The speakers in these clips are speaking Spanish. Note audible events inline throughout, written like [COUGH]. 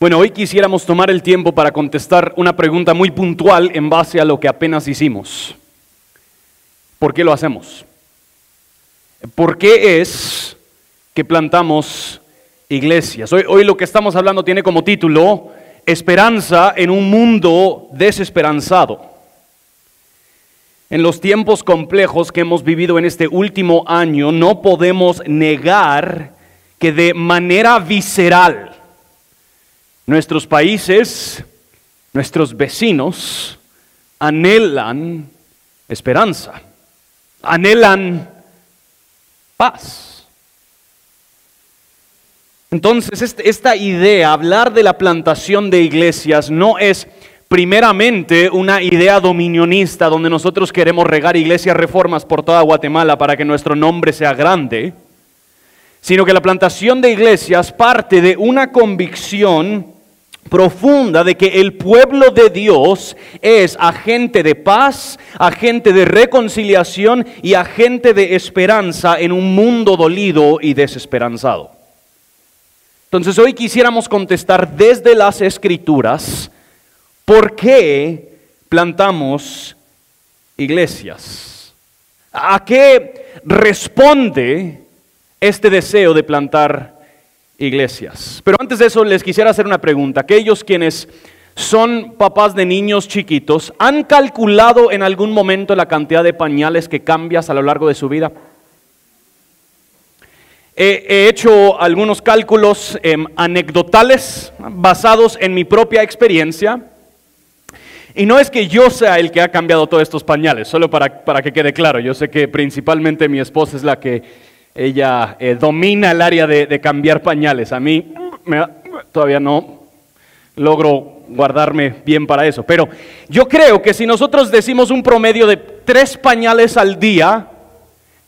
Bueno, hoy quisiéramos tomar el tiempo para contestar una pregunta muy puntual en base a lo que apenas hicimos. ¿Por qué lo hacemos? ¿Por qué es que plantamos iglesias? Hoy, hoy lo que estamos hablando tiene como título Esperanza en un mundo desesperanzado. En los tiempos complejos que hemos vivido en este último año, no podemos negar que de manera visceral nuestros países, nuestros vecinos, anhelan esperanza, anhelan paz. Entonces, este, esta idea, hablar de la plantación de iglesias, no es primeramente una idea dominionista donde nosotros queremos regar iglesias reformas por toda Guatemala para que nuestro nombre sea grande, sino que la plantación de iglesias parte de una convicción profunda de que el pueblo de Dios es agente de paz, agente de reconciliación y agente de esperanza en un mundo dolido y desesperanzado. Entonces hoy quisiéramos contestar desde las escrituras ¿Por qué plantamos iglesias? ¿A qué responde este deseo de plantar iglesias? Pero antes de eso les quisiera hacer una pregunta. Aquellos quienes son papás de niños chiquitos, ¿han calculado en algún momento la cantidad de pañales que cambias a lo largo de su vida? He, hecho algunos cálculos em, anecdotales basados en mi propia experiencia y no es que yo sea el que ha cambiado todos estos pañales, solo para, para que quede claro. Yo sé que principalmente mi esposa es la que ella eh, domina el área de, cambiar pañales. A mí todavía no logro guardarme bien para eso. Pero yo creo que si nosotros decimos un promedio de tres pañales al día,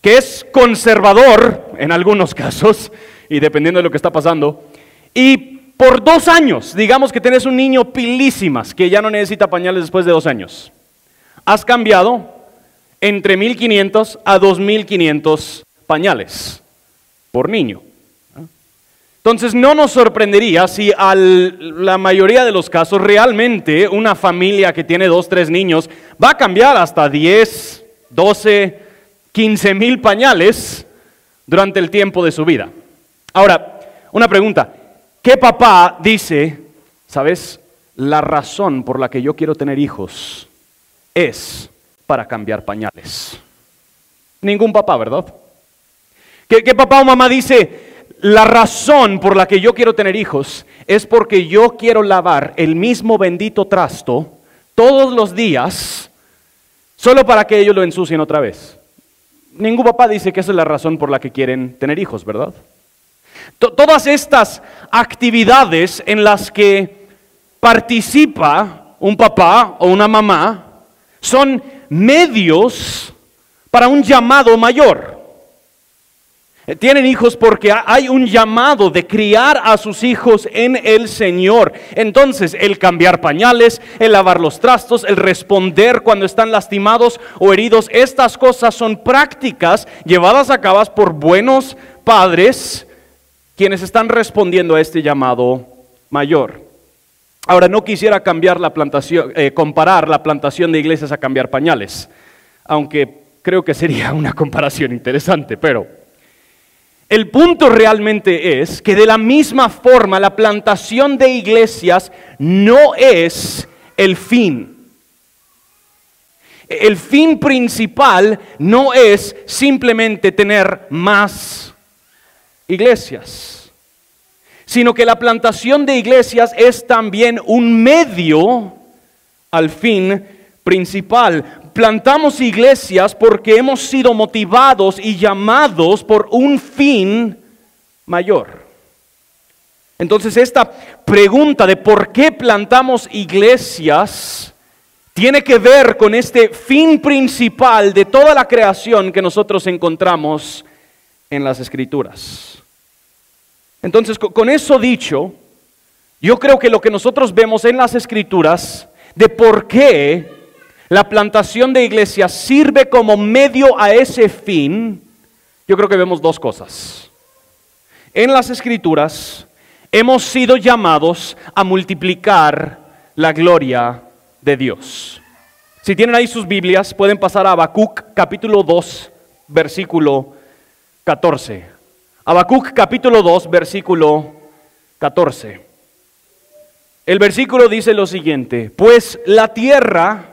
que es conservador en algunos [LAUGHS] casos, y dependiendo de lo que está pasando, y por dos años, digamos que tienes un niño pilísimas que ya no necesita pañales después de dos años. Has cambiado entre 1.500 a 2.500 pañales por niño. Entonces no nos sorprendería si a la mayoría de los casos realmente una familia que tiene dos, tres niños va a cambiar hasta 10, 12, 15 mil pañales durante el tiempo de su vida. Ahora, una pregunta, ¿Qué papá dice, sabes, la razón por la que yo quiero tener hijos es para cambiar pañales? Ningún papá, ¿verdad? ¿Qué, ¿Qué, papá o mamá dice, la razón por la que yo quiero tener hijos es porque yo quiero lavar el mismo bendito trasto todos los días solo para que ellos lo ensucien otra vez? Ningún papá dice que esa es la razón por la que quieren tener hijos, ¿verdad? Todas estas actividades en las que participa un papá o una mamá son medios para un llamado mayor. Eh, tienen hijos porque hay un llamado de criar a sus hijos en el Señor. Entonces, el cambiar pañales, el lavar los trastos, el responder cuando están lastimados o heridos, estas cosas son prácticas llevadas a cabo por buenos padres quienes están respondiendo a este llamado mayor. Ahora, no quisiera cambiar la plantación, eh, comparar la plantación de iglesias a cambiar pañales, aunque creo que sería una comparación interesante, pero el punto realmente es que de la misma forma la plantación de iglesias no es el fin. El fin principal no es simplemente tener más iglesias, sino que la plantación de iglesias es también un medio al fin principal. Plantamos iglesias porque hemos sido motivados y llamados por un fin mayor. Entonces esta pregunta de por qué plantamos iglesias tiene que ver con este fin principal de toda la creación que nosotros encontramos en las escrituras. Entonces, con eso dicho, yo creo que lo que nosotros vemos en las escrituras de por qué la plantación de iglesias sirve como medio a ese fin, yo creo que vemos dos cosas. En las escrituras hemos sido llamados a multiplicar la gloria de Dios. Si tienen ahí sus Biblias, pueden pasar a Habacuc capítulo 2, versículo 14. Habacuc capítulo 2, versículo 14. El versículo dice lo siguiente, pues la tierra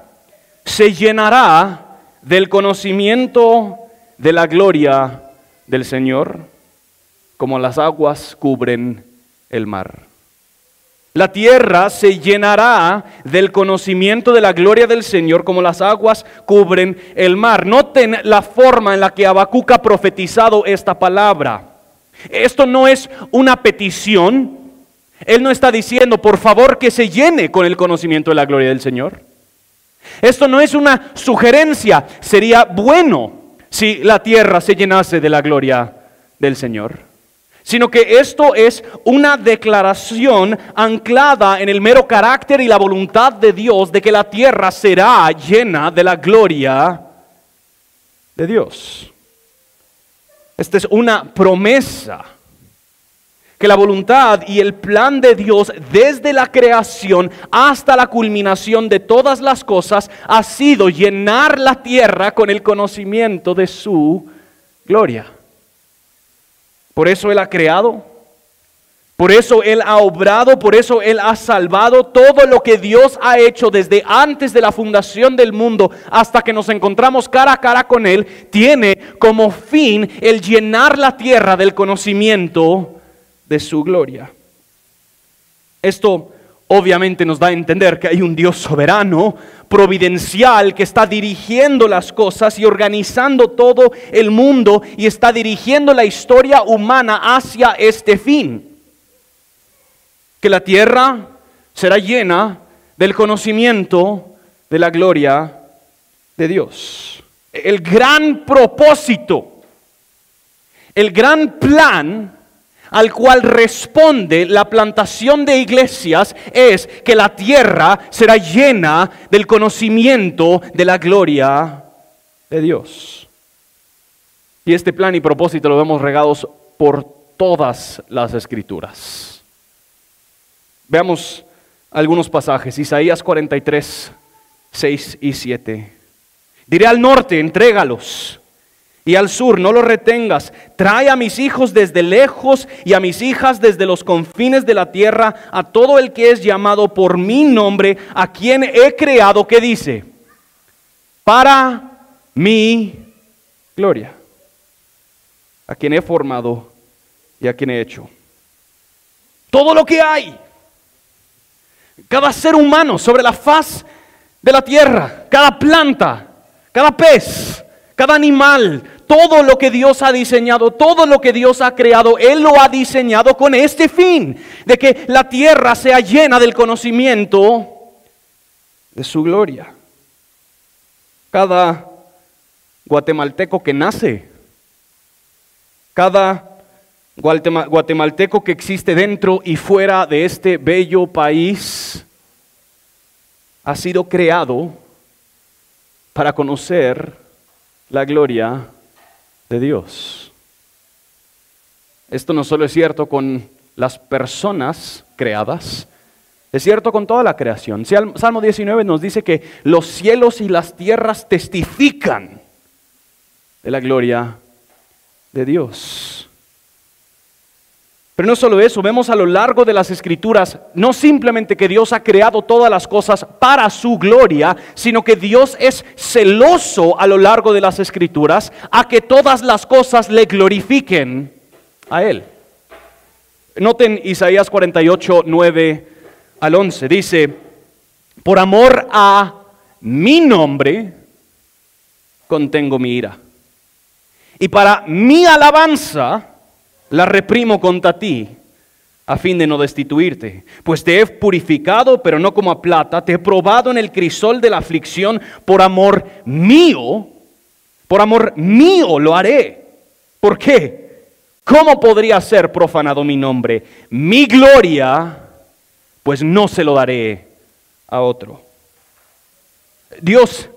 se llenará del conocimiento de la gloria del Señor, como las aguas cubren el mar. La tierra se llenará del conocimiento de la gloria del Señor como las aguas cubren el mar. Noten la forma en la que Habacuc ha profetizado esta palabra. Esto no es una petición. Él no está diciendo, por favor, que se llene con el conocimiento de la gloria del Señor. Esto no es una sugerencia. Sería bueno si la tierra se llenase de la gloria del Señor sino que esto es una declaración anclada en el mero carácter y la voluntad de Dios de que la tierra será llena de la gloria de Dios. Esta es una promesa que la voluntad y el plan de Dios desde la creación hasta la culminación de todas las cosas ha sido llenar la tierra con el conocimiento de su gloria. Por eso Él ha creado, por eso Él ha obrado, por eso Él ha salvado todo lo que Dios ha hecho desde antes de la fundación del mundo hasta que nos encontramos cara a cara con Él, tiene como fin el llenar la tierra del conocimiento de su gloria. Esto obviamente nos da a entender que hay un Dios soberano, providencial, que está dirigiendo las cosas y organizando todo el mundo y está dirigiendo la historia humana hacia este fin. Que la tierra será llena del conocimiento de la gloria de Dios. El gran propósito, el gran plan al cual responde la plantación de iglesias es que la tierra será llena del conocimiento de la gloria de Dios. Y este plan y propósito lo vemos regados por todas las escrituras. Veamos algunos pasajes. Isaías 43, 6 y 7. Diré al norte, entrégalos y al sur, no lo retengas. Trae a mis hijos desde lejos y a mis hijas desde los confines de la tierra, a todo el que es llamado por mi nombre, a quien he creado, que dice, para mi gloria, a quien he formado y a quien he hecho. Todo lo que hay, cada ser humano sobre la faz de la tierra, cada planta, cada pez, cada animal, todo lo que Dios ha diseñado, todo lo que Dios ha creado, Él lo ha diseñado con este fin, de que la tierra sea llena del conocimiento de su gloria. Cada guatemalteco que nace, cada guatemalteco que existe dentro y fuera de este bello país, ha sido creado para conocer la gloria de Dios. Esto no solo es cierto con las personas creadas, es cierto con toda la creación. Salmo 19 nos dice que los cielos y las tierras testifican de la gloria de Dios. Pero no solo eso, vemos a lo largo de las escrituras no simplemente que Dios ha creado todas las cosas para su gloria, sino que Dios es celoso a lo largo de las escrituras a que todas las cosas le glorifiquen a Él. Noten Isaías 48, 9 al 11. Dice, por amor a mi nombre, contengo mi ira. Y para mi alabanza, la reprimo contra ti a fin de no destituirte. Pues te he purificado, pero no como a plata, te he probado en el crisol de la aflicción, por amor mío, por amor mío lo haré. ¿Por qué? ¿Cómo podría ser profanado mi nombre? Mi gloria, pues no se lo daré a otro. Dios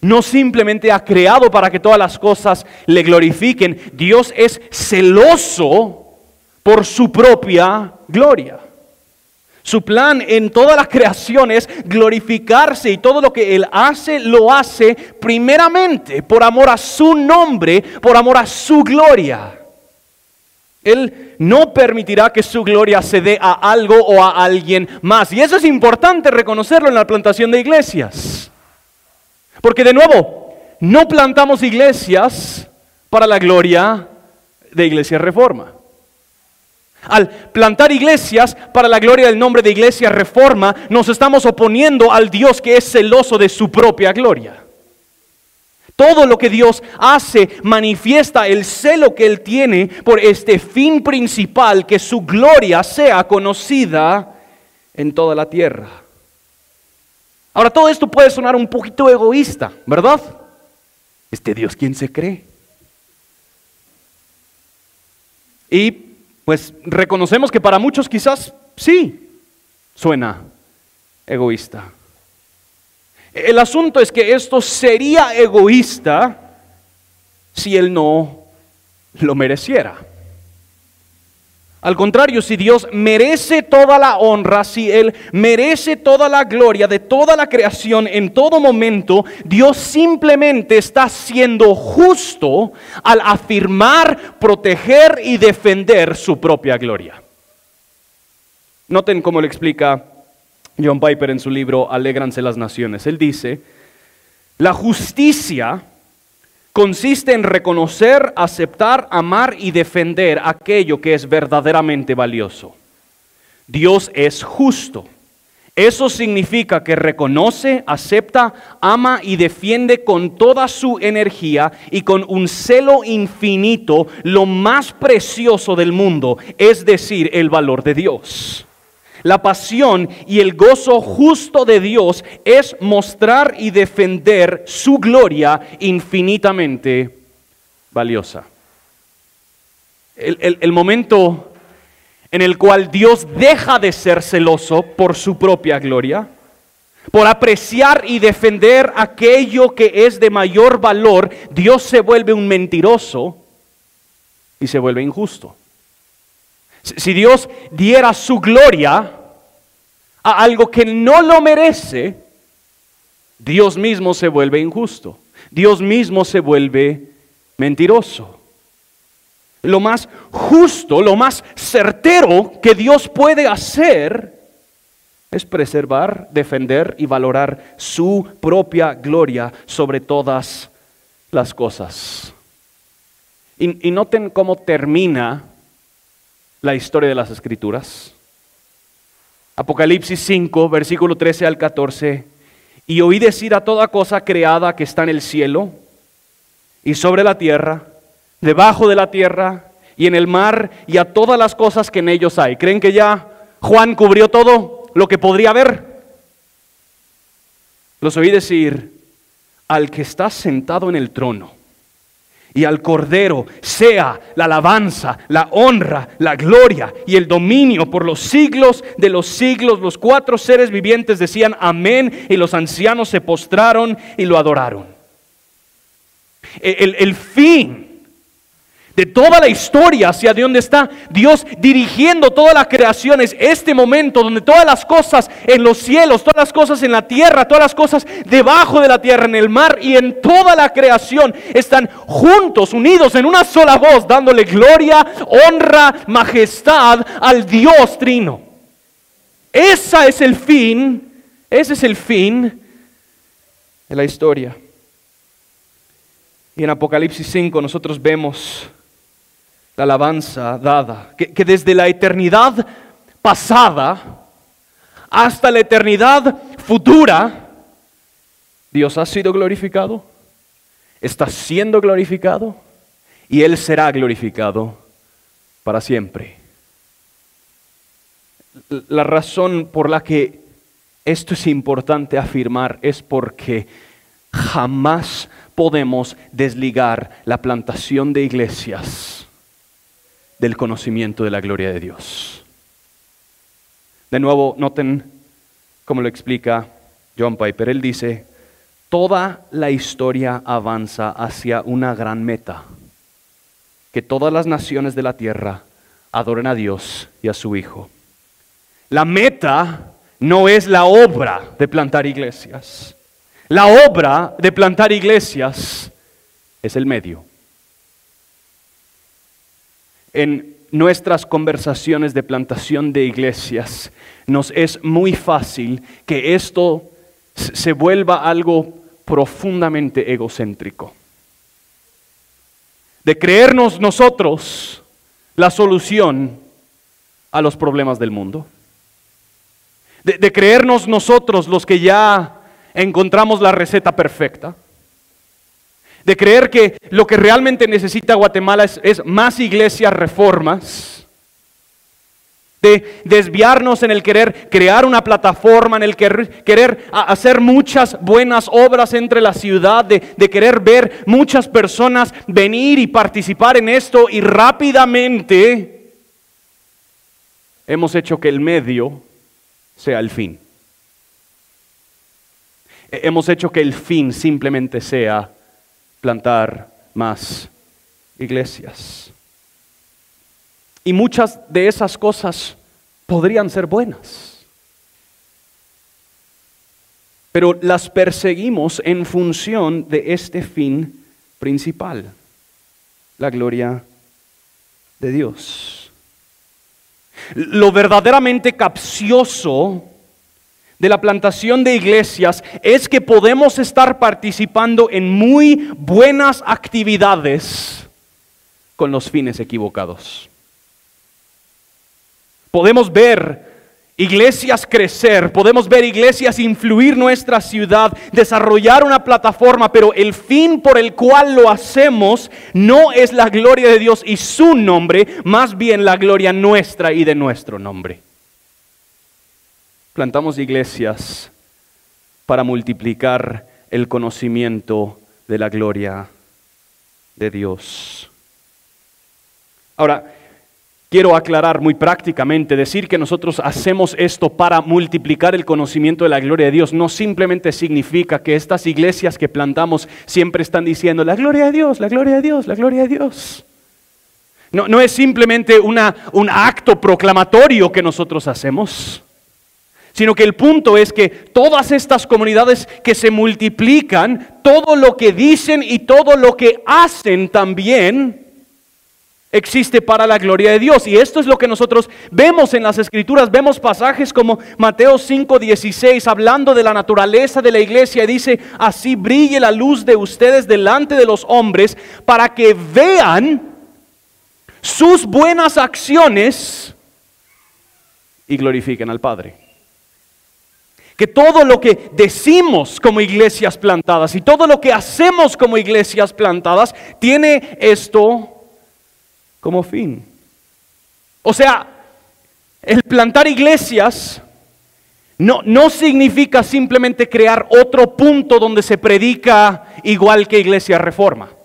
no simplemente ha creado para que todas las cosas le glorifiquen, Dios es celoso por su propia gloria. Su plan en toda la creación es glorificarse y todo lo que Él hace lo hace primeramente por amor a su nombre, por amor a su gloria. Él no permitirá que su gloria se dé a algo o a alguien más. Y eso es importante reconocerlo en la plantación de iglesias. Porque de nuevo, no plantamos iglesias para la gloria de Iglesia Reforma. Al plantar iglesias para la gloria del nombre de Iglesia Reforma, nos estamos oponiendo al Dios que es celoso de su propia gloria. Todo lo que Dios hace manifiesta el celo que Él tiene por este fin principal, que su gloria sea conocida en toda la tierra. Ahora, todo esto puede sonar un poquito egoísta, ¿verdad? Este Dios, ¿quién se cree? Y pues reconocemos que para muchos quizás sí suena egoísta. El asunto es que esto sería egoísta si Él no lo mereciera. Al contrario, si Dios merece toda la honra, si Él merece toda la gloria de toda la creación en todo momento, Dios simplemente está siendo justo al afirmar, proteger y defender su propia gloria. Noten cómo le explica John Piper en su libro Alégranse las Naciones. Él dice, la justicia consiste en reconocer, aceptar, amar y defender aquello que es verdaderamente valioso. Dios es justo. Eso significa que reconoce, acepta, ama y defiende con toda su energía y con un celo infinito lo más precioso del mundo, es decir, el valor de Dios. La pasión y el gozo justo de Dios es mostrar y defender su gloria infinitamente valiosa. El, momento en el cual Dios deja de ser celoso por su propia gloria, por apreciar y defender aquello que es de mayor valor, Dios se vuelve un mentiroso y se vuelve injusto. Si Dios diera su gloria a algo que no lo merece, Dios mismo se vuelve injusto. Dios mismo se vuelve mentiroso. Lo más justo, lo más certero que Dios puede hacer es preservar, defender y valorar su propia gloria sobre todas las cosas. Y, y noten cómo termina la historia de las Escrituras. Apocalipsis 5, versículo 13 al 14. Y oí decir a toda cosa creada que está en el cielo y sobre la tierra, debajo de la tierra y en el mar y a todas las cosas que en ellos hay. ¿Creen que ya Juan cubrió todo lo que podría haber? Los oí decir, al que está sentado en el trono y al Cordero sea la alabanza, la honra, la gloria y el dominio por los siglos de los siglos. Los cuatro seres vivientes decían amén y los ancianos se postraron y lo adoraron. El, el fin de toda la historia hacia de donde está Dios dirigiendo toda la creación es este momento donde todas las cosas en los cielos, todas las cosas en la tierra, todas las cosas debajo de la tierra, en el mar y en toda la creación están juntos, unidos en una sola voz, dándole gloria, honra, majestad al Dios trino. Ese es el fin, ese es el fin de la historia. Y en Apocalipsis 5 nosotros vemos la alabanza dada, que, desde la eternidad pasada hasta la eternidad futura, Dios ha sido glorificado, está siendo glorificado y Él será glorificado para siempre. La razón por la que esto es importante afirmar es porque jamás podemos desligar la plantación de iglesias del conocimiento de la gloria de Dios. De nuevo, noten cómo lo explica John Piper. Él dice, toda la historia avanza hacia una gran meta, que todas las naciones de la tierra adoren a Dios y a su Hijo. La meta no es la obra de plantar iglesias. La obra de plantar iglesias es el medio. En nuestras conversaciones de plantación de iglesias, nos es muy fácil que esto se vuelva algo profundamente egocéntrico. De creernos nosotros la solución a los problemas del mundo. De, creernos nosotros los que ya encontramos la receta perfecta. De creer que lo que realmente necesita Guatemala es, más iglesias, reformas de desviarnos en el querer crear una plataforma, en el querer, hacer muchas buenas obras entre la ciudad, de querer ver muchas personas venir y participar en esto y rápidamente hemos hecho que el medio sea el fin. Hemos hecho que el fin simplemente sea plantar más iglesias. Y muchas de esas cosas podrían ser buenas. Pero las perseguimos en función de este fin principal, la gloria de Dios. Lo verdaderamente capcioso de la plantación de iglesias es que podemos estar participando en muy buenas actividades con los fines equivocados. Podemos ver iglesias crecer, podemos ver iglesias influir nuestra ciudad, desarrollar una plataforma, pero el fin por el cual lo hacemos no es la gloria de Dios y su nombre, más bien la gloria nuestra y de nuestro nombre. Plantamos iglesias para multiplicar el conocimiento de la gloria de Dios. Ahora, Quiero aclarar muy prácticamente, decir que nosotros hacemos esto para multiplicar el conocimiento de la gloria de Dios no simplemente significa que estas iglesias que plantamos siempre están diciendo la gloria de Dios, la gloria de Dios, la gloria de Dios. No, no es simplemente una, un acto proclamatorio que nosotros hacemos, sino que el punto es que todas estas comunidades que se multiplican, todo lo que dicen y todo lo que hacen también, existe para la gloria de Dios. Y esto es lo que nosotros vemos en las escrituras. Vemos pasajes como Mateo 5:16 hablando de la naturaleza de la iglesia y dice, así brille la luz de ustedes delante de los hombres para que vean sus buenas acciones y glorifiquen al Padre. Que todo lo que decimos como iglesias plantadas y todo lo que hacemos como iglesias plantadas tiene esto como fin. O sea, el plantar iglesias no, no significa simplemente crear otro punto donde se predica igual que iglesia reforma.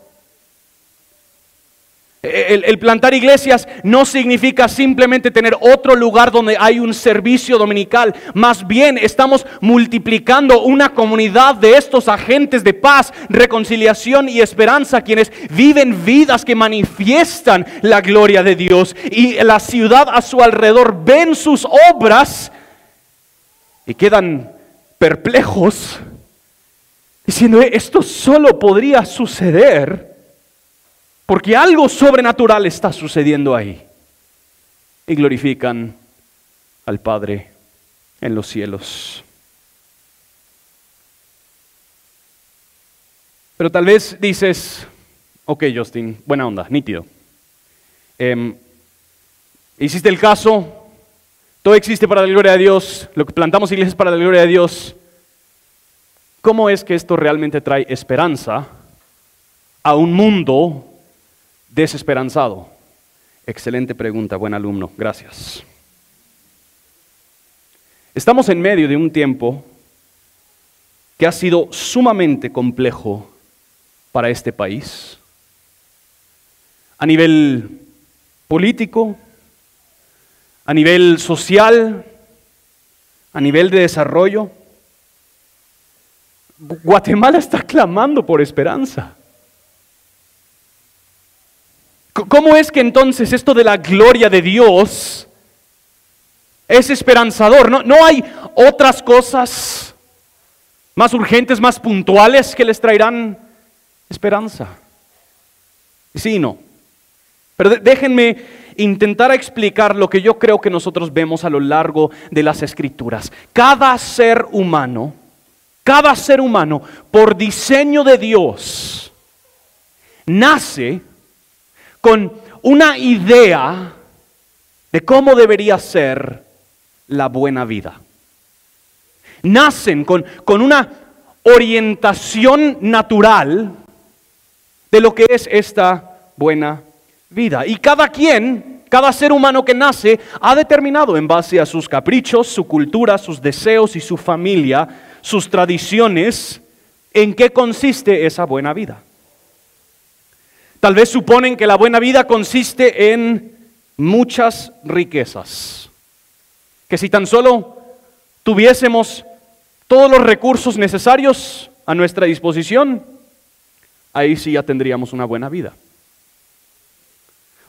El, plantar iglesias no significa simplemente tener otro lugar donde hay un servicio dominical. Más bien estamos multiplicando una comunidad de estos agentes de paz, reconciliación y esperanza, quienes viven vidas que manifiestan la gloria de Dios. Y la ciudad a su alrededor ven sus obras y quedan perplejos, diciendo, esto solo podría suceder porque algo sobrenatural está sucediendo ahí. Y glorifican al Padre en los cielos. Pero tal vez dices, ok Justin, buena onda, nítido. Em, hiciste el caso, todo existe para la gloria de Dios, lo que plantamos iglesias para la gloria de Dios. ¿Cómo es que esto realmente trae esperanza a un mundo desesperanzado? Excelente pregunta, buen alumno, gracias. Estamos en medio de un tiempo que ha sido sumamente complejo para este país, a nivel político, a nivel social, a nivel de desarrollo. Guatemala está clamando por esperanza. ¿Cómo es que entonces esto de la gloria de Dios es esperanzador? ¿No, no hay otras cosas más urgentes, más puntuales que les traerán esperanza? Sí y no. Pero déjenme intentar explicar lo que yo creo que nosotros vemos a lo largo de las escrituras. Cada ser humano, cada ser humano, por diseño de Dios, nace con una idea de cómo debería ser la buena vida. Nacen con, con una orientación natural de lo que es esta buena vida. Y cada quien, cada ser humano que nace, ha determinado en base a sus caprichos, su cultura, sus deseos y su familia, sus tradiciones, en qué consiste esa buena vida. Tal vez suponen que la buena vida consiste en muchas riquezas. Que si tan solo tuviésemos todos los recursos necesarios a nuestra disposición, ahí sí ya tendríamos una buena vida.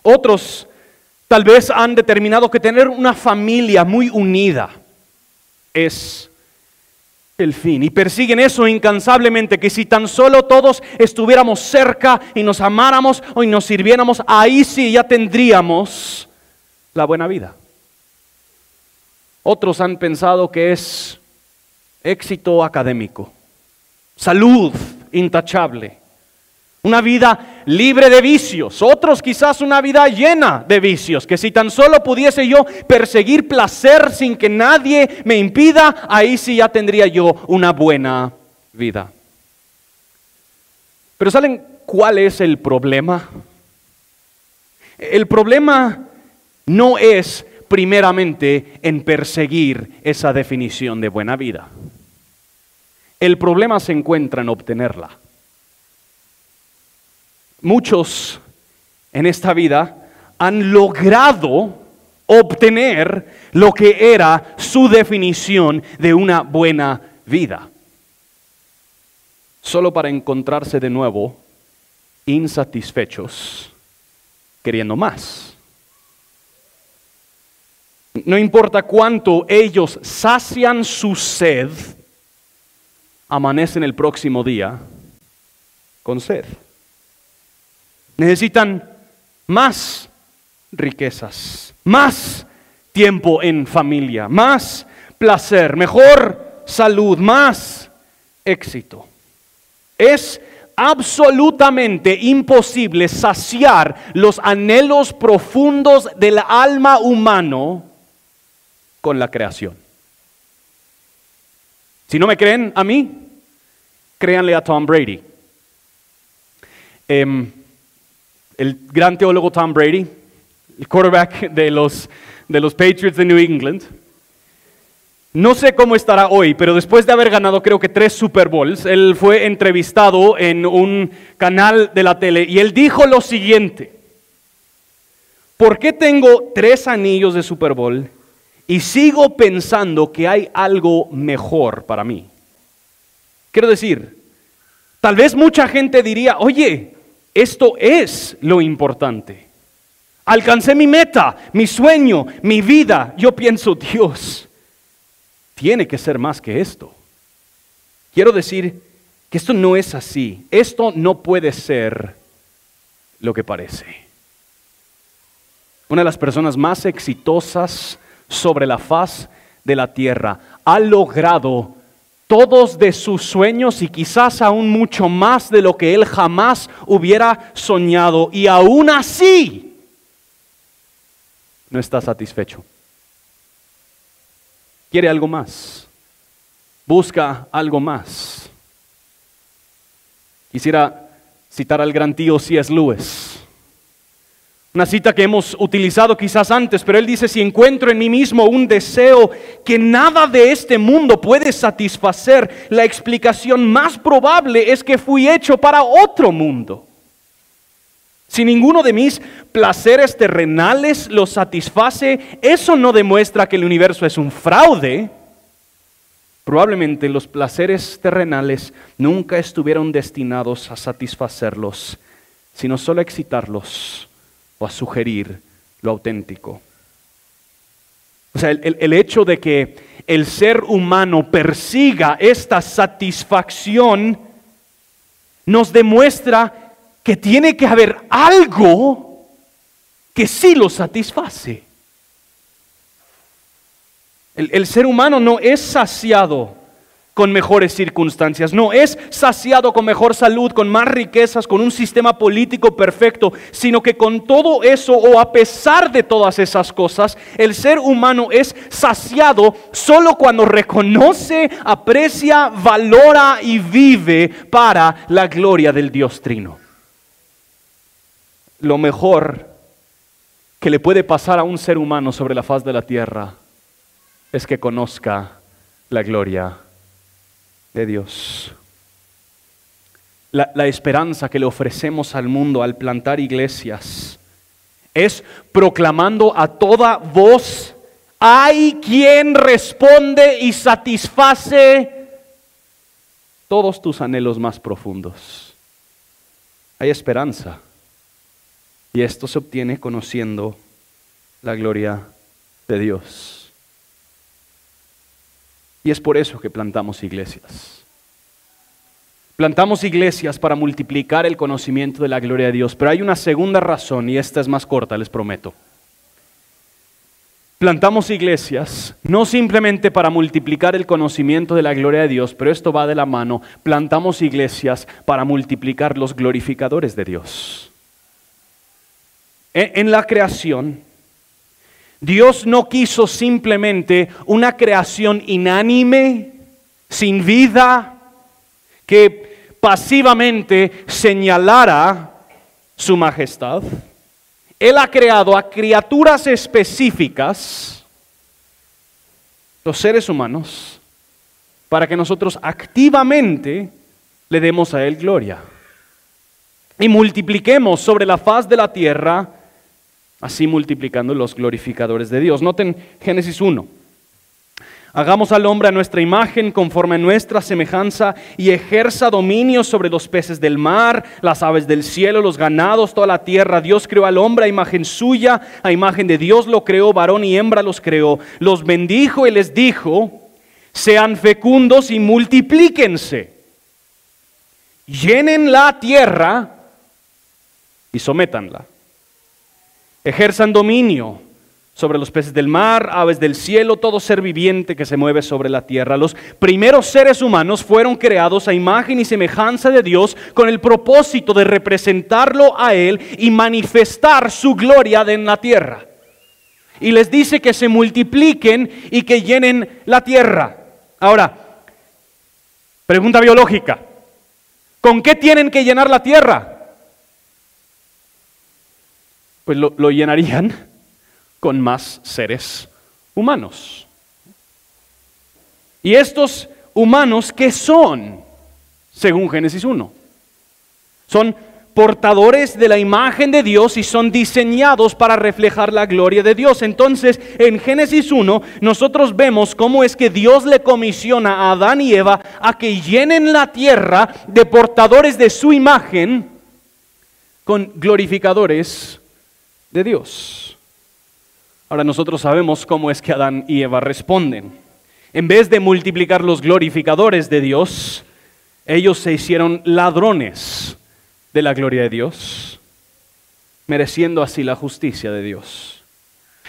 Otros tal vez han determinado que tener una familia muy unida es el fin y persiguen eso incansablemente, que si tan solo todos estuviéramos cerca y nos amáramos o y nos sirviéramos, ahí sí ya tendríamos la buena vida. Otros han pensado que es éxito académico, salud intachable, una vida libre de vicios, otros quizás una vida llena de vicios, que si tan solo pudiese yo perseguir placer sin que nadie me impida, ahí sí ya tendría yo una buena vida. Pero ¿saben cuál es el problema? El problema no es primeramente en perseguir esa definición de buena vida. El problema se encuentra en obtenerla. Muchos en esta vida han logrado obtener lo que era su definición de una buena vida, solo para encontrarse de nuevo insatisfechos, queriendo más. No importa cuánto ellos sacian su sed, amanecen el próximo día con sed. Necesitan más riquezas, más tiempo en familia, más placer, mejor salud, más éxito. Es absolutamente imposible saciar los anhelos profundos del alma humano con la creación. Si no me creen a mí, créanle a Tom Brady. Em, el gran teólogo Tom Brady, el quarterback de los, de los Patriots de New England. No sé cómo estará hoy, pero después de haber ganado creo que tres Super Bowls, él fue entrevistado en un canal de la tele y él dijo lo siguiente, ¿por qué tengo tres anillos de Super Bowl y sigo pensando que hay algo mejor para mí? Quiero decir, tal vez mucha gente diría, oye, esto es lo importante. Alcancé mi meta, mi sueño, mi vida. Yo pienso, Dios, tiene que ser más que esto. Quiero decir que esto no es así. Esto no puede ser lo que parece. Una de las personas más exitosas sobre la faz de la tierra ha logrado todos de sus sueños y quizás aún mucho más de lo que él jamás hubiera soñado. Y aún así no está satisfecho. Quiere algo más. Busca algo más. Quisiera citar al gran tío C.S. Lewis una cita que hemos utilizado quizás antes, pero él dice, si encuentro en mí mismo un deseo que nada de este mundo puede satisfacer, la explicación más probable es que fui hecho para otro mundo. Si ninguno de mis placeres terrenales lo satisface, eso no demuestra que el universo es un fraude. Probablemente los placeres terrenales nunca estuvieron destinados a satisfacerlos, sino solo a excitarlos a sugerir lo auténtico. O sea, el, el, hecho de que el ser humano persiga esta satisfacción nos demuestra que tiene que haber algo que sí lo satisface. El, el ser humano no es saciado con mejores circunstancias, no es saciado con mejor salud, con más riquezas, con un sistema político perfecto, sino que con todo eso o a pesar de todas esas cosas, el ser humano es saciado solo cuando reconoce, aprecia, valora y vive para la gloria del Dios Trino. Lo mejor que le puede pasar a un ser humano sobre la faz de la tierra es que conozca la gloria de Dios. La, esperanza que le ofrecemos al mundo al plantar iglesias es proclamando a toda voz, hay quien responde y satisface todos tus anhelos más profundos. Hay esperanza. Y esto se obtiene conociendo la gloria de Dios. Y es por eso que plantamos iglesias. Plantamos iglesias para multiplicar el conocimiento de la gloria de Dios. Pero hay una segunda razón y esta es más corta, les prometo. Plantamos iglesias no simplemente para multiplicar el conocimiento de la gloria de Dios, pero esto va de la mano. Plantamos iglesias para multiplicar los glorificadores de Dios. En la creación, Dios no quiso simplemente una creación inánime, sin vida, que pasivamente señalara su majestad. Él ha creado a criaturas específicas, los seres humanos, para que nosotros activamente le demos a Él gloria. Y multipliquemos sobre la faz de la tierra así multiplicando los glorificadores de Dios. Noten Génesis 1. Hagamos al hombre a nuestra imagen, conforme a nuestra semejanza, y ejerza dominio sobre los peces del mar, las aves del cielo, los ganados, toda la tierra. Dios creó al hombre a imagen suya, a imagen de Dios lo creó, varón y hembra los creó. Los bendijo y les dijo, sean fecundos y multiplíquense. Llenen la tierra y sométanla ejerzan dominio sobre los peces del mar, aves del cielo, todo ser viviente que se mueve sobre la tierra. Los primeros seres humanos fueron creados a imagen y semejanza de Dios con el propósito de representarlo a Él y manifestar su gloria en la tierra. Y les dice que se multipliquen y que llenen la tierra. Ahora, pregunta biológica. ¿Con qué tienen que llenar la tierra? Pues lo, llenarían con más seres humanos. ¿Y estos humanos qué son? Según Génesis 1. Son portadores de la imagen de Dios y son diseñados para reflejar la gloria de Dios. Entonces, en Génesis 1, nosotros vemos cómo es que Dios le comisiona a Adán y Eva a que llenen la tierra de portadores de su imagen con glorificadores de Dios. Ahora nosotros sabemos cómo es que Adán y Eva responden. En vez de multiplicar los glorificadores de Dios, ellos se hicieron ladrones de la gloria de Dios, mereciendo así la justicia de Dios.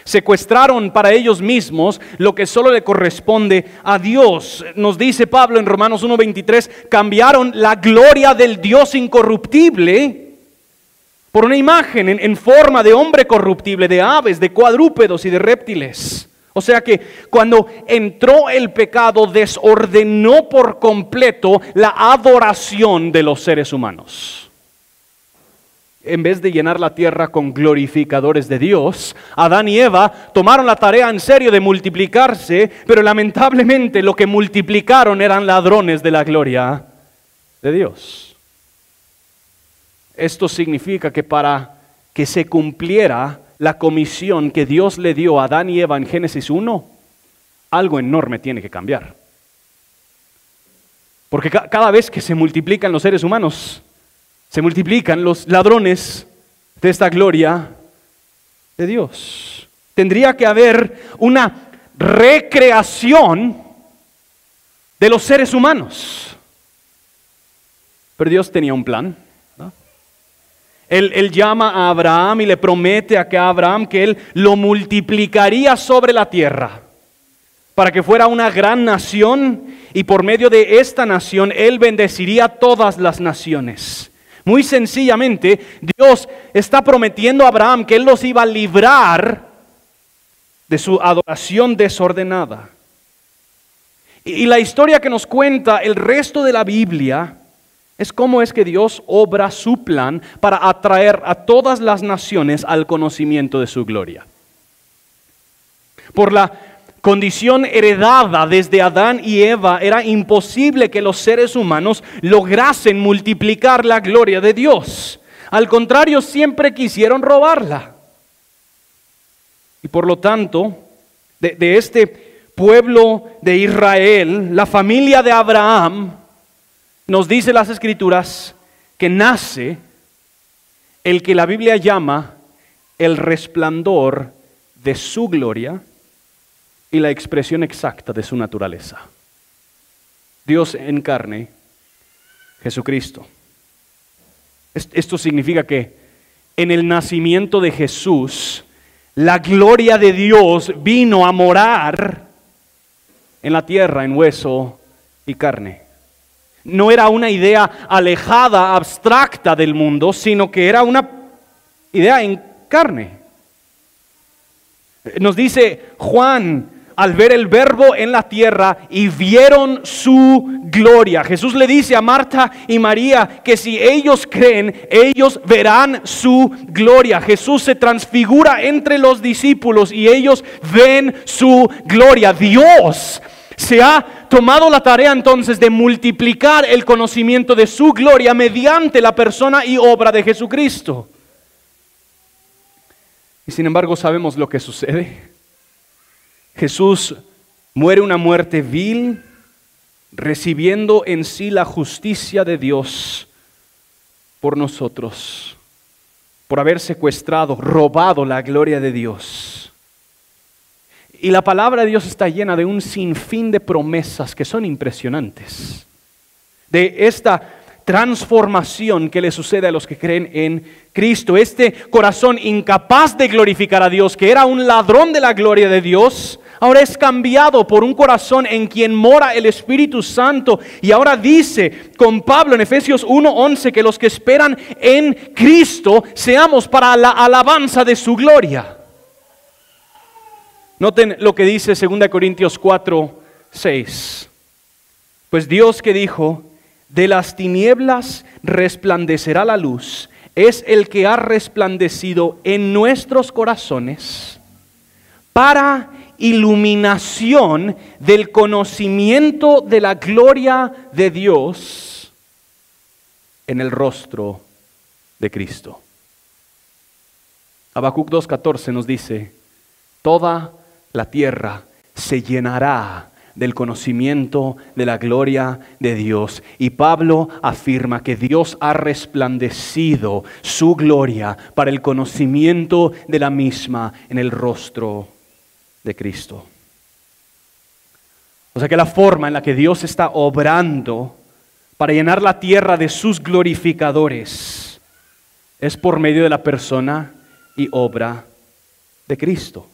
Secuestraron para ellos mismos lo que solo le corresponde a Dios. Nos dice Pablo en Romanos 1.23, cambiaron la gloria del Dios incorruptible por una imagen en, forma de hombre corruptible, de aves, de cuadrúpedos y de reptiles. O sea que cuando entró el pecado desordenó por completo la adoración de los seres humanos. En vez de llenar la tierra con glorificadores de Dios, Adán y Eva tomaron la tarea en serio de multiplicarse, pero lamentablemente lo que multiplicaron eran ladrones de la gloria de Dios. Esto significa que para que se cumpliera la comisión que Dios le dio a Adán y Eva en Génesis 1, algo enorme tiene que cambiar. Porque cada vez que se multiplican los seres humanos, se multiplican los ladrones de esta gloria de Dios. Tendría que haber una recreación de los seres humanos. Pero Dios tenía un plan. Él, llama a Abraham y le promete a que Abraham que él lo multiplicaría sobre la tierra para que fuera una gran nación y por medio de esta nación él bendeciría todas las naciones. Muy sencillamente, Dios está prometiendo a Abraham que él los iba a librar de su adoración desordenada. Y, la historia que nos cuenta el resto de la Biblia es cómo es que Dios obra su plan para atraer a todas las naciones al conocimiento de su gloria. Por la condición heredada desde Adán y Eva, era imposible que los seres humanos lograsen multiplicar la gloria de Dios. Al contrario, siempre quisieron robarla. Y por lo tanto, de, de este pueblo de Israel, la familia de Abraham, nos dice las escrituras que nace el que la Biblia llama el resplandor de su gloria y la expresión exacta de su naturaleza. Dios en carne, Jesucristo. Esto significa que en el nacimiento de Jesús, la gloria de Dios vino a morar en la tierra, en hueso y carne. No era una idea alejada, abstracta del mundo, sino que era una idea en carne. Nos dice Juan al ver el verbo en la tierra y vieron su gloria. Jesús le dice a Marta y María que si ellos creen, ellos verán su gloria. Jesús se transfigura entre los discípulos y ellos ven su gloria. Dios se ha tomado la tarea entonces de multiplicar el conocimiento de su gloria mediante la persona y obra de Jesucristo. Y sin embargo sabemos lo que sucede. Jesús muere una muerte vil, recibiendo en sí la justicia de Dios por nosotros, por haber secuestrado, robado la gloria de Dios. Y la palabra de Dios está llena de un sinfín de promesas que son impresionantes. De esta transformación que le sucede a los que creen en Cristo. Este corazón incapaz de glorificar a Dios, que era un ladrón de la gloria de Dios, ahora es cambiado por un corazón en quien mora el Espíritu Santo. Y ahora dice con Pablo en Efesios 1:11 que los que esperan en Cristo seamos para la alabanza de su gloria. Noten lo que dice 2 Corintios 4:6. Pues Dios que dijo, de las tinieblas resplandecerá la luz, es el que ha resplandecido en nuestros corazones para iluminación del conocimiento de la gloria de Dios en el rostro de Cristo. Habacuc 2.14 nos dice, toda la tierra se llenará del conocimiento de la gloria de Dios. Y Pablo afirma que Dios ha resplandecido su gloria para el conocimiento de la misma en el rostro de Cristo. O sea que la forma en la que Dios está obrando para llenar la tierra de sus glorificadores es por medio de la persona y obra de Cristo.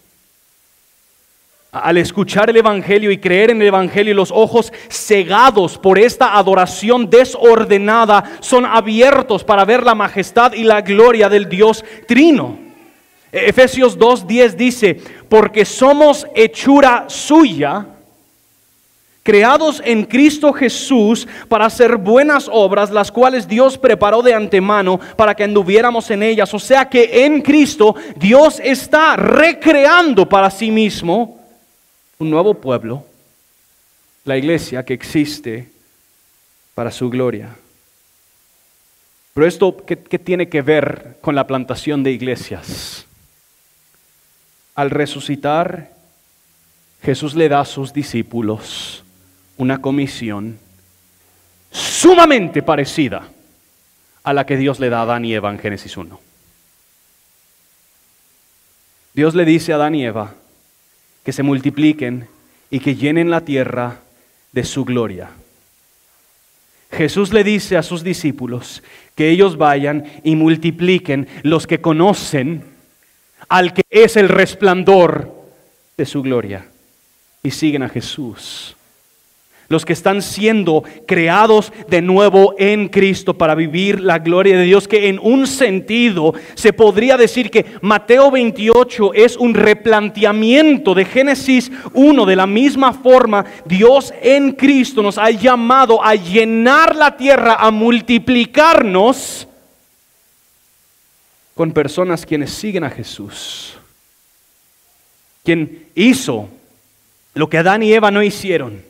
Al escuchar el Evangelio y creer en el Evangelio, los ojos cegados por esta adoración desordenada son abiertos para ver la majestad y la gloria del Dios Trino. Efesios 2.10 dice, porque somos hechura suya, creados en Cristo Jesús para hacer buenas obras, las cuales Dios preparó de antemano para que anduviéramos en ellas. O sea que en Cristo Dios está recreando para sí mismo un nuevo pueblo, la iglesia que existe para su gloria. Pero esto, ¿qué, tiene que ver con la plantación de iglesias? Al resucitar, Jesús le da a sus discípulos una comisión sumamente parecida a la que Dios le da a Adán y Eva en Génesis 1. Dios le dice a Adán y Eva que se multipliquen y que llenen la tierra de su gloria. Jesús le dice a sus discípulos que ellos vayan y multipliquen los que conocen al que es el resplandor de su gloria y siguen a Jesús los que están siendo creados de nuevo en Cristo para vivir la gloria de Dios, que en un sentido se podría decir que Mateo 28 es un replanteamiento de Génesis 1, de la misma forma Dios en Cristo nos ha llamado a llenar la tierra, a multiplicarnos con personas quienes siguen a Jesús, quien hizo lo que Adán y Eva no hicieron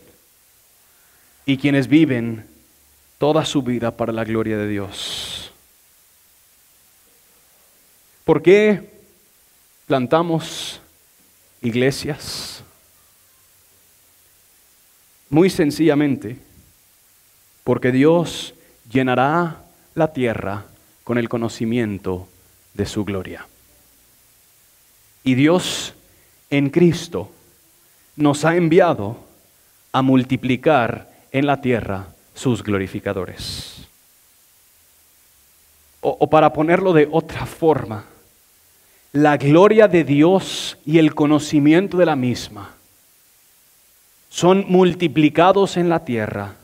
y quienes viven toda su vida para la gloria de Dios. ¿Por qué plantamos iglesias? Muy sencillamente, porque Dios llenará la tierra con el conocimiento de su gloria. Y Dios en Cristo nos ha enviado a multiplicar en la tierra sus glorificadores. O, para ponerlo de otra forma, la gloria de Dios y el conocimiento de la misma son multiplicados en la tierra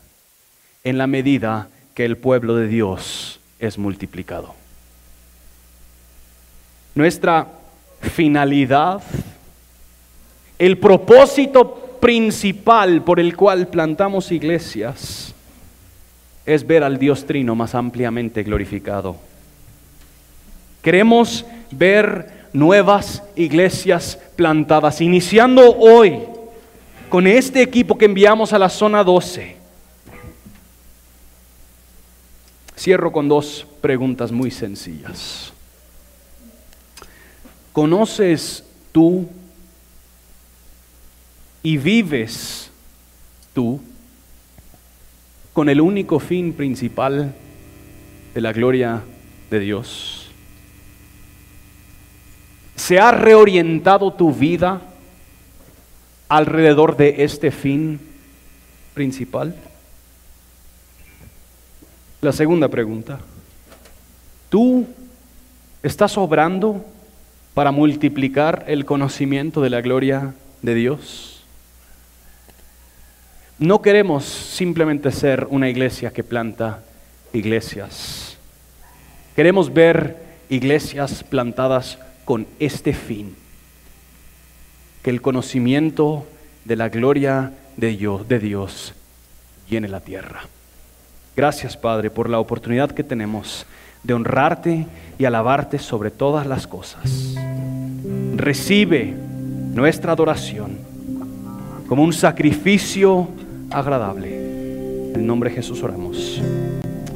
en la medida que el pueblo de Dios es multiplicado. Nuestra finalidad, el propósito principal por el cual plantamos iglesias es ver al Dios Trino más ampliamente glorificado. Queremos ver nuevas iglesias plantadas, iniciando hoy con este equipo que enviamos a la zona 12. Cierro con dos preguntas muy sencillas. ¿Conoces tú y vives tú con el único fin principal de la gloria de Dios? ¿Se ha reorientado tu vida alrededor de este fin principal? La segunda pregunta, ¿tú estás obrando para multiplicar el conocimiento de la gloria de Dios? No queremos simplemente ser una iglesia que planta iglesias. Queremos ver iglesias plantadas con este fin, que el conocimiento de la gloria de Dios, de Dios llene la tierra. Gracias Padre por la oportunidad que tenemos de honrarte y alabarte sobre todas las cosas. Recibe nuestra adoración como un sacrificio agradable. En nombre de Jesús oramos.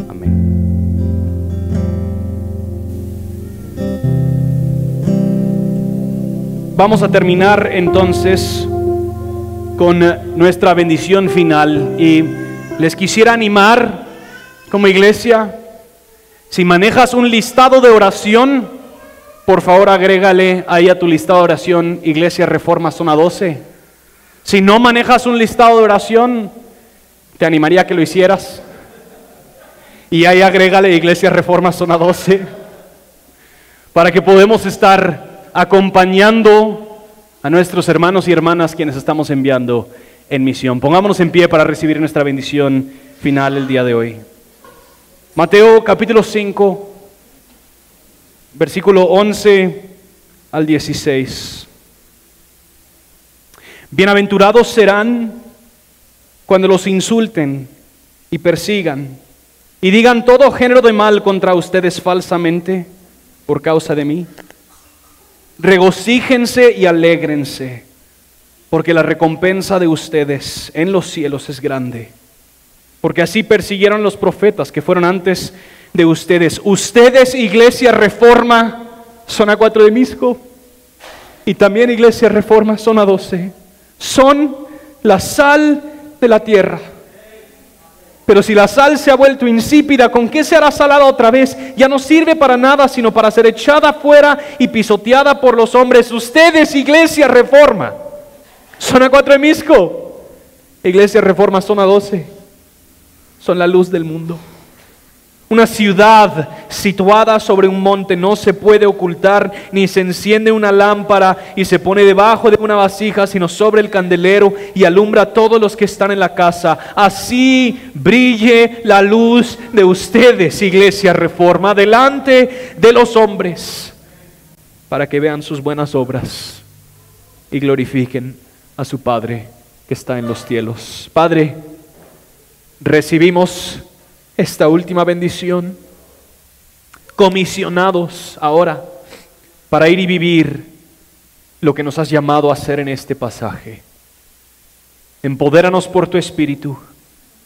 Amén. Vamos a terminar entonces con nuestra bendición final y les quisiera animar como iglesia, si manejas un listado de oración, por favor agrégale ahí a tu listado de oración Iglesia Reforma Zona 12 si no manejas un listado de oración, te animaría a que lo hicieras. Y ahí agrégale Iglesia Reforma Zona 12, para que podamos estar acompañando a nuestros hermanos y hermanas quienes estamos enviando en misión. Pongámonos en pie para recibir nuestra bendición final el día de hoy. Mateo capítulo 5, versículo 11 al 16. Bienaventurados serán cuando los insulten y persigan y digan todo género de mal contra ustedes falsamente por causa de mí. Regocíjense y alégrense, porque la recompensa de ustedes en los cielos es grande. Porque así persiguieron los profetas que fueron antes de ustedes. Ustedes, Iglesia Reforma, son a cuatro de Misco. Y también Iglesia Reforma, son a doce son la sal de la tierra. Pero si la sal se ha vuelto insípida, ¿con qué se hará salada otra vez? Ya no sirve para nada, sino para ser echada fuera y pisoteada por los hombres. Ustedes, iglesia reforma. Zona 4 de Misco. Iglesia reforma, zona 12. Son la luz del mundo. Una ciudad situada sobre un monte no se puede ocultar, ni se enciende una lámpara y se pone debajo de una vasija, sino sobre el candelero y alumbra a todos los que están en la casa. Así brille la luz de ustedes, iglesia reforma, delante de los hombres, para que vean sus buenas obras y glorifiquen a su Padre que está en los cielos. Padre, recibimos esta última bendición, comisionados ahora para ir y vivir lo que nos has llamado a hacer en este pasaje. Empodéranos por tu Espíritu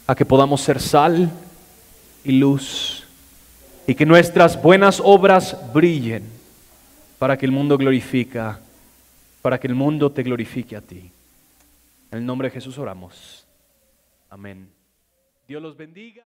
a que podamos ser sal y luz y que nuestras buenas obras brillen para que el mundo glorifica, para que el mundo te glorifique a ti. En el nombre de Jesús oramos. Amén. Dios los bendiga.